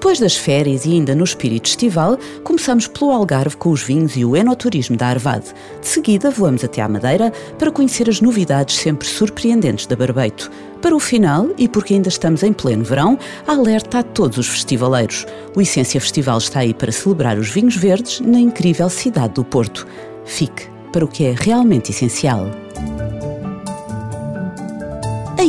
Depois das férias e ainda no espírito estival, começamos pelo Algarve com os vinhos e o enoturismo da Arvade. De seguida, voamos até à Madeira para conhecer as novidades sempre surpreendentes da Barbeito. Para o final, e porque ainda estamos em pleno verão, alerta a todos os festivaleiros. O Essência Festival está aí para celebrar os vinhos verdes na incrível cidade do Porto. Fique para o que é realmente essencial.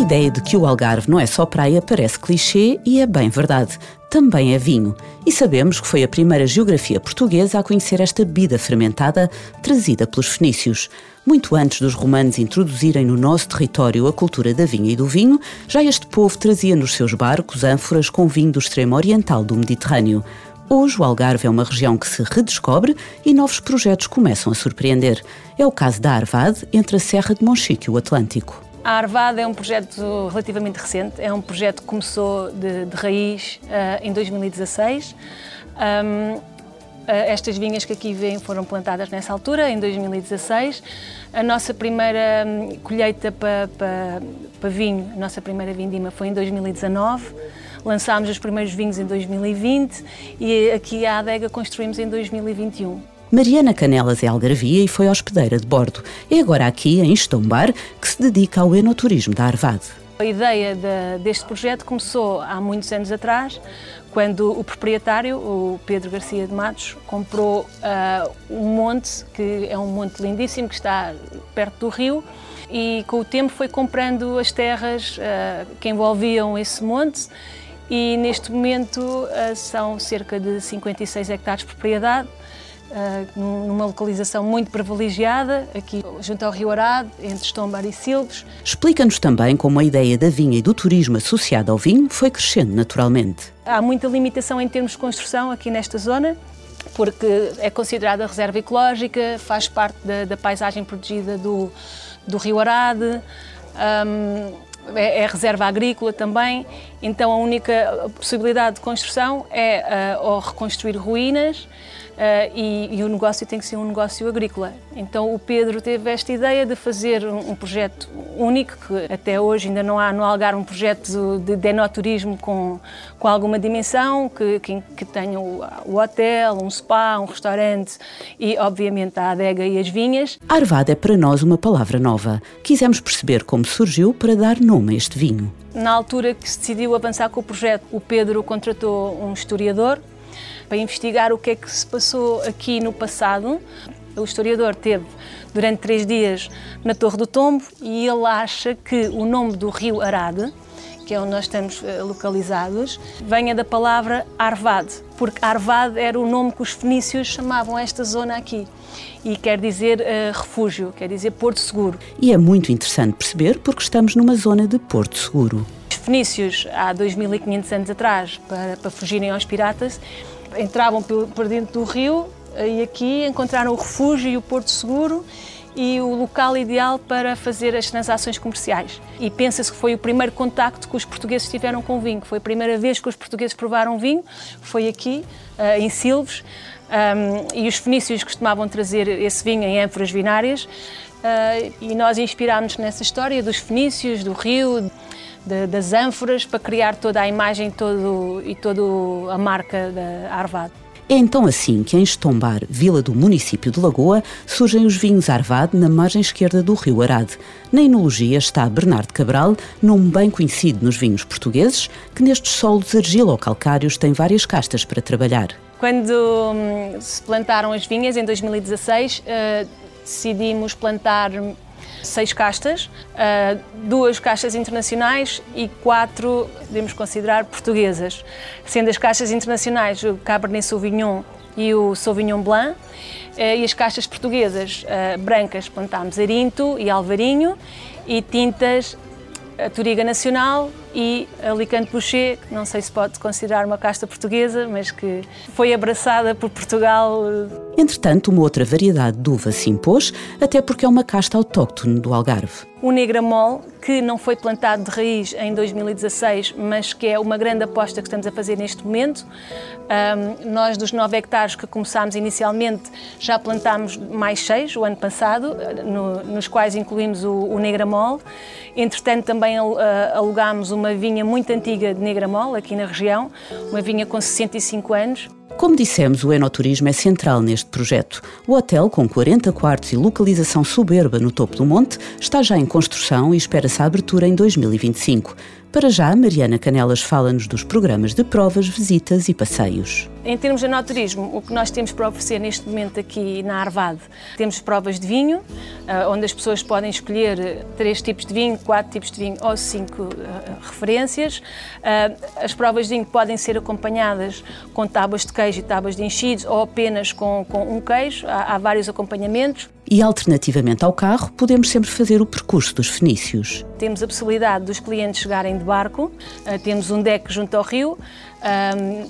Ideia de que o Algarve não é só praia parece clichê e é bem verdade. Também é vinho. E sabemos que foi a primeira geografia portuguesa a conhecer esta bebida fermentada trazida pelos fenícios. Muito antes dos romanos introduzirem no nosso território a cultura da vinha e do vinho, já este povo trazia nos seus barcos ânforas com vinho do extremo oriental do Mediterrâneo. Hoje o Algarve é uma região que se redescobre e novos projetos começam a surpreender. É o caso da Arvade, entre a Serra de Monchique e o Atlântico. A Arvada é um projeto relativamente recente, é um projeto que começou de, de raiz uh, em 2016. Um, uh, estas vinhas que aqui vêm foram plantadas nessa altura, em 2016. A nossa primeira um, colheita para pa, pa vinho, a nossa primeira vindima foi em 2019. Lançámos os primeiros vinhos em 2020 e aqui a adega construímos em 2021. Mariana Canelas é algarvia e foi hospedeira de bordo. É agora aqui, em Estombar, que se dedica ao enoturismo da Arvade. A ideia de, deste projeto começou há muitos anos atrás, quando o proprietário, o Pedro Garcia de Matos, comprou uh, um monte, que é um monte lindíssimo, que está perto do rio, e com o tempo foi comprando as terras uh, que envolviam esse monte e neste momento uh, são cerca de 56 hectares de propriedade numa localização muito privilegiada, aqui junto ao Rio Arado, entre Estombar e Silves. Explica-nos também como a ideia da vinha e do turismo associado ao vinho foi crescendo naturalmente. Há muita limitação em termos de construção aqui nesta zona, porque é considerada reserva ecológica, faz parte da, da paisagem protegida do, do Rio Arado. Um, é, é, reserva agrícola também, então a única possibilidade de construção é uh, ou reconstruir ruínas Uh, e, e, o negócio tem que ser um negócio agrícola. Então o Pedro teve esta ideia de fazer um, um projeto único, que até hoje ainda não há no Algarve um projeto de, de enoturismo com, com alguma dimensão, que, que, que tenha o, o, hotel, um spa, um restaurante e obviamente a adega e as vinhas. Arvada é para nós uma palavra nova. Quisemos perceber como surgiu para dar nome a este vinho. Na altura que se decidiu avançar com o projeto, o Pedro contratou um historiador para investigar o que é que se passou aqui no passado. O historiador teve durante três dias na Torre do Tombo e ele acha que o nome do rio Arade, que é onde nós estamos eh, localizados, venha da palavra Arvad, porque Arvad era o nome que os fenícios chamavam esta zona aqui e quer dizer uh, refúgio, quer dizer Porto Seguro. E é muito interessante perceber porque estamos numa zona de Porto Seguro. Os fenícios, há 2500 anos atrás, para, para fugirem aos piratas, entravam por dentro do rio e aqui encontraram o refúgio e o porto seguro e o local ideal para fazer as transações comerciais. E pensa-se que foi o primeiro contacto que os portugueses tiveram com o vinho. Foi a primeira vez que os portugueses provaram vinho, foi aqui, eh, em Silves, e os fenícios costumavam trazer esse vinho em ânforas vinárias, eh, e nós inspirámos nessa história dos fenícios, do rio, das ânforas para criar toda a imagem todo, e toda a marca da Arvado. É então assim que em Estombar, vila do município de Lagoa, surgem os vinhos Arvade na margem esquerda do rio Arade. Na enologia está Bernardo Cabral, nome bem conhecido nos vinhos portugueses, que nestes solos argilo-calcários tem várias castas para trabalhar. Quando hum, se plantaram as vinhas, em 2016, uh, eh, decidimos plantar seis castas, uh, duas castas internacionais e quatro, podemos considerar, portuguesas. Sendo as castas internacionais o Cabernet Sauvignon e o Sauvignon Blanc, uh, e as castas portuguesas uh, brancas plantámos Arinto e Alvarinho, e tintas a Toriga Nacional e Alicante Boucher, que não sei se pode considerar uma casta portuguesa, mas que foi abraçada por Portugal. Entretanto, uma outra variedade de uva se impôs, até porque é uma casta autóctone do Algarve o Negramol, que não foi plantado de raiz em 2016, mas que é uma grande aposta que estamos a fazer neste momento. Um, nós, dos 9 hectares que começámos inicialmente, já plantámos mais 6 o ano passado, no, nos quais incluímos o, o Negramol. Entretanto, também uh, alugámos uma vinha muito antiga de Negramol, aqui na região, uma vinha com 65 anos. Como dissemos, o enoturismo é central neste projeto. O hotel, com 40 quartos e localização soberba no topo do monte, está já em construção e espera-se a abertura em 2025. Para já, Mariana Canelas fala-nos dos programas de provas, visitas e passeios. Em termos de enoturismo, o que nós temos para oferecer neste momento aqui na Arvade, temos provas de vinho, ah, onde as pessoas podem escolher três tipos de vinho, quatro tipos de vinho ou cinco ah, referências. As provas de vinho podem ser acompanhadas com tábuas de queijo e tábuas de enchidos ou apenas com, com um queijo, há, há vários acompanhamentos. E, alternativamente ao carro, podemos sempre fazer o percurso dos fenícios. Temos a possibilidade dos clientes chegarem de barco, uh, temos um deck junto ao rio,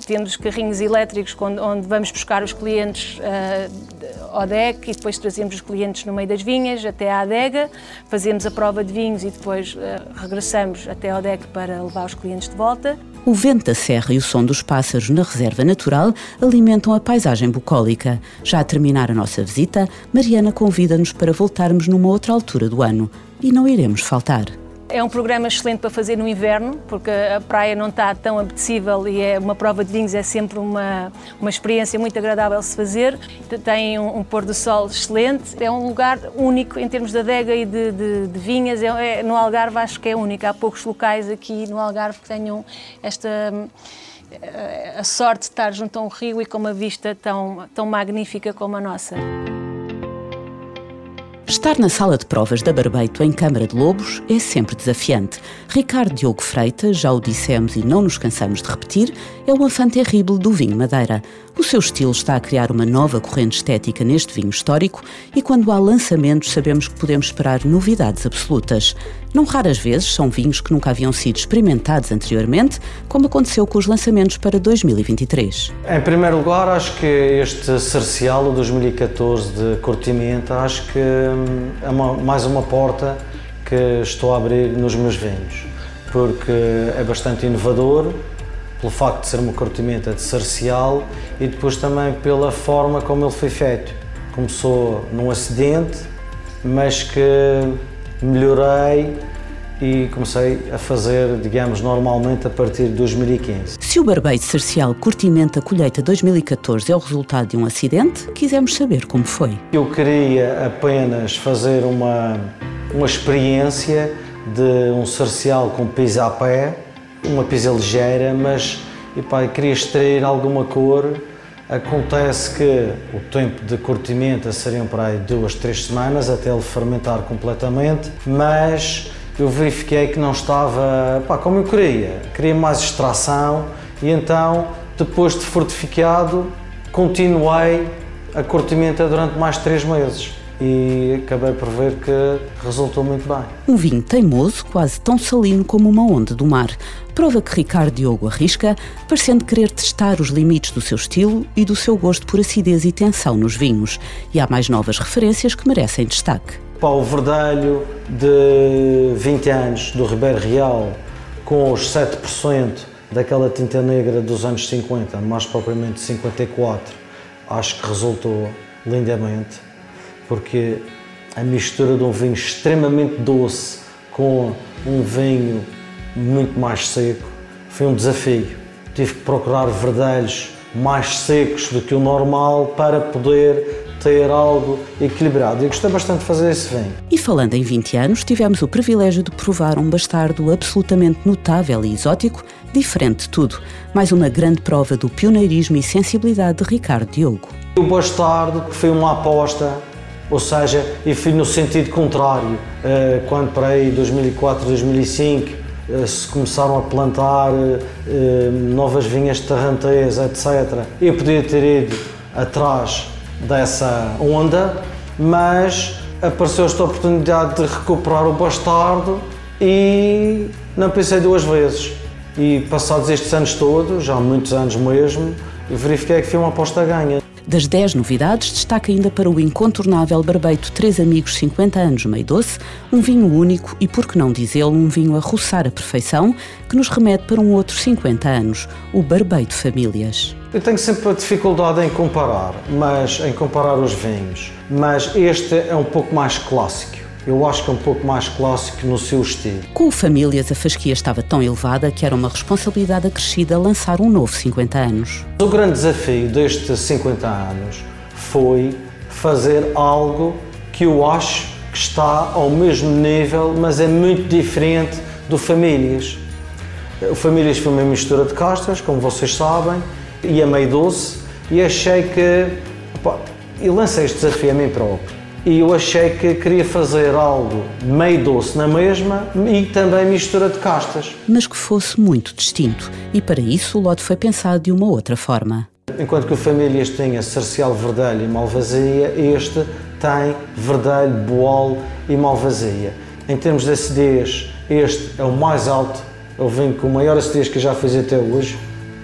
temos carrinhos elétricos onde vamos buscar os clientes uh, ao deck e depois trazemos os clientes no meio das vinhas até à adega, fazemos a prova de vinhos e depois uh, regressamos até ao deck para levar os clientes de volta. O vento da serra e o som dos pássaros na reserva natural alimentam a paisagem bucólica. Já a terminar a nossa visita, Mariana convida-nos para voltarmos numa outra altura do ano e não iremos faltar. É um programa excelente para fazer no inverno, porque a praia não está tão apetecível e é uma prova de vinhos é sempre uma, uma experiência muito agradável de se fazer. Tem um, um pôr do sol excelente, é um lugar único em termos de adega e de, de, de vinhas. É, é, no Algarve acho que é único. Há poucos locais aqui no Algarve que tenham esta eh, a sorte de estar junto a um rio e com uma vista tão, tão magnífica como a nossa. Estar na sala de provas da Barbeito em Câmara de Lobos é sempre desafiante. Ricardo Diogo Freitas, já o dissemos e não nos cansamos de repetir, é um afã terrível do vinho Madeira. O seu estilo está a criar uma nova corrente estética neste vinho histórico e quando há lançamentos sabemos que podemos esperar novidades absolutas. Não raras vezes são vinhos que nunca haviam sido experimentados anteriormente, como aconteceu com os lançamentos para 2023. Em primeiro lugar, acho que este Cercial 2014 de Cortimenta, acho que hum, é uma, mais uma porta que estou a abrir nos meus vinhos, porque é bastante inovador, pelo facto de ser uma cortimenta de Cercial e depois também pela forma como ele foi feito. Começou num acidente, mas que melhorei e comecei a fazer, digamos, normalmente a partir de 2015. Se o barbeiro Cercial Curtimento a Colheita 2014 é o resultado de um acidente, quisemos saber como foi. Eu queria apenas fazer uma, uma experiência de um cercial com pisa a pé, uma pisa ligeira, mas epá, queria extrair alguma cor. Acontece que o tempo de curtimento seriam para aí duas, três semanas até ele fermentar completamente, mas eu verifiquei que não estava pá, como eu queria. Queria mais extração e então, depois de fortificado, continuei a curtimento durante mais três meses e acabei por ver que resultou muito bem. Um vinho teimoso, quase tão salino como uma onda do mar. Prova que Ricardo Diogo arrisca, parecendo querer testar os limites do seu estilo e do seu gosto por acidez e tensão nos vinhos. E há mais novas referências que merecem destaque. O Verdelho de 20 anos do Ribeiro Real, com os 7% daquela tinta negra dos anos 50, mais propriamente 54, acho que resultou lindamente porque a mistura de um vinho extremamente doce com um vinho muito mais seco foi um desafio. Tive que procurar verdelhos mais secos do que o normal para poder ter algo equilibrado. E gostei bastante de fazer esse vinho. E falando em 20 anos, tivemos o privilégio de provar um bastardo absolutamente notável e exótico, diferente de tudo. Mais uma grande prova do pioneirismo e sensibilidade de Ricardo Diogo. O bastardo foi uma aposta ou seja, e fui no sentido contrário, eh, quando para aí 2004, 2005 eh, se começaram a plantar eh, novas vinhas Tarrantez, etc. Eu podia ter ido atrás dessa onda, mas apareceu esta oportunidade de recuperar o bastardo e não pensei duas vezes. E passados estes anos todos, já há muitos anos mesmo, verifiquei que foi uma aposta ganha. Das 10 novidades, destaca ainda para o incontornável Barbeito Três Amigos 50 anos meio doce, um vinho único e, por que não dizê-lo, um vinho a roçar a perfeição, que nos remete para um outro 50 anos, o Barbeito Famílias. Eu tenho sempre a dificuldade em comparar, mas em comparar os vinhos, mas este é um pouco mais clássico eu acho que é um pouco mais clássico no seu estilo. Com o Famílias, a fasquia estava tão elevada que era uma responsabilidade acrescida lançar um novo 50 anos. O grande desafio destes 50 anos foi fazer algo que eu acho que está ao mesmo nível, mas é muito diferente do Famílias. O Famílias foi uma mistura de castas, como vocês sabem, e é meio doce, e achei que. Opa, eu lancei este desafio a mim próprio e eu achei que queria fazer algo meio doce na mesma e também mistura de castas. Mas que fosse muito distinto, e para isso o lote foi pensado de uma outra forma. Enquanto que o Famílias tinha Cercial, Verdelho e Malvazia, este tem Verdelho, Boal e Malvazia. Em termos de acidez, este é o mais alto, é o vinho com o maior acidez que eu já fiz até hoje,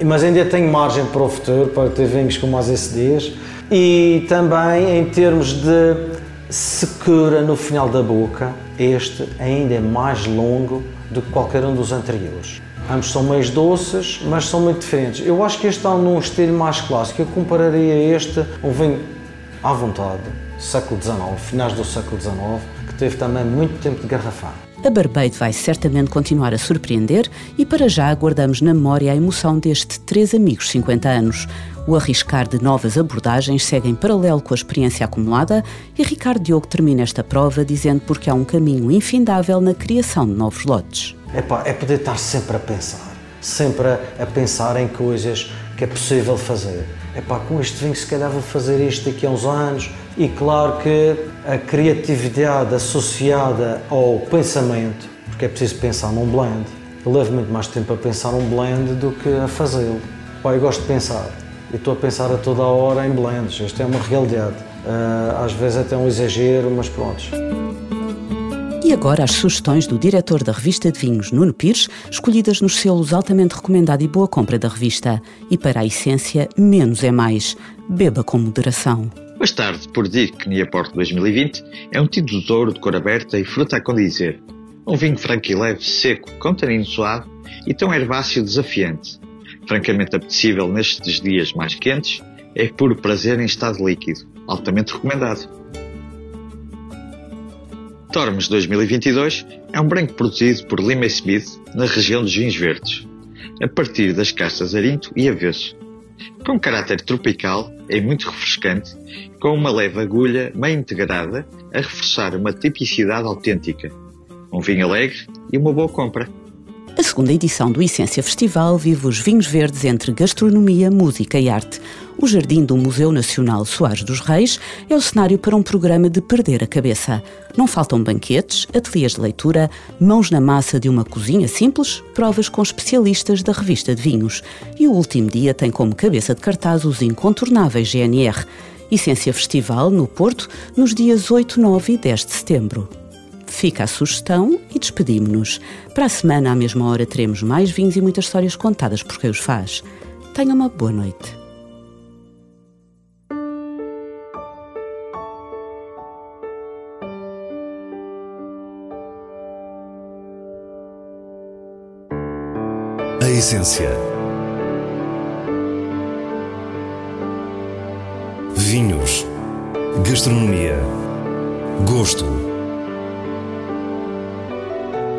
mas ainda tenho margem para o futuro, para ter vinhos com mais acidez. E também em termos de secura no final da boca, este ainda é mais longo do que qualquer um dos anteriores. Ambos são mais doces, mas são muito diferentes. Eu acho que este está num estilo mais clássico. Eu compararia este, um vinho à vontade, século XIX, finais do século XIX, que teve também muito tempo de garrafar. A Barbeito vai certamente continuar a surpreender e para já aguardamos na memória a emoção deste Três Amigos 50 anos. O arriscar de novas abordagens segue em paralelo com a experiência acumulada e Ricardo Diogo termina esta prova dizendo porque há um caminho infindável na criação de novos lotes. Epá, é poder estar sempre a pensar, sempre a, pensar em coisas que é possível fazer. Epá, com este vinho se calhar vou fazer isto daqui a uns anos e claro que a criatividade associada ao pensamento, porque é preciso pensar num blend. Eu levo muito mais tempo a pensar num blend do que a fazê-lo. Eu gosto de pensar e estou a pensar a toda a hora em blends. Isto é uma realidade. Uh, às vezes até um exagero, mas pronto. E agora as sugestões do diretor da revista de vinhos, Nuno Pires, escolhidas nos selos altamente recomendado e boa compra da revista. E para a essência, menos é mais. Beba com moderação. Mais tarde, por Dirk Niaporte 2020, é um tinto de ouro de cor aberta e fruta a condizer. Um vinho franco e leve, seco, com tanino suave e tão herbáceo desafiante francamente apetecível nestes dias mais quentes, é puro prazer em estado líquido, altamente recomendado. Tormes 2022 é um branco produzido por Lima Smith na região dos vinhos verdes, a partir das castas Arinto e Avesso. Com caráter tropical, é muito refrescante, com uma leve agulha meio integrada a reforçar uma tipicidade autêntica. Um vinho alegre e uma boa compra. A segunda edição do Essência Festival vive os vinhos verdes entre gastronomia, música e arte. O jardim do Museu Nacional Soares dos Reis é o cenário para um programa de perder a cabeça. Não faltam banquetes, ateliês de leitura, mãos na massa de uma cozinha simples, provas com especialistas da revista de vinhos. E o último dia tem como cabeça de cartaz os incontornáveis GNR. Essência Festival no Porto, nos dias 8, 9 e 10 de setembro. Fica a sugestão e despedimos-nos. Para a semana, à mesma hora, teremos mais vinhos e muitas histórias contadas por quem os faz. Tenha uma boa noite. A essência. Vinhos. Gastronomia. Gosto.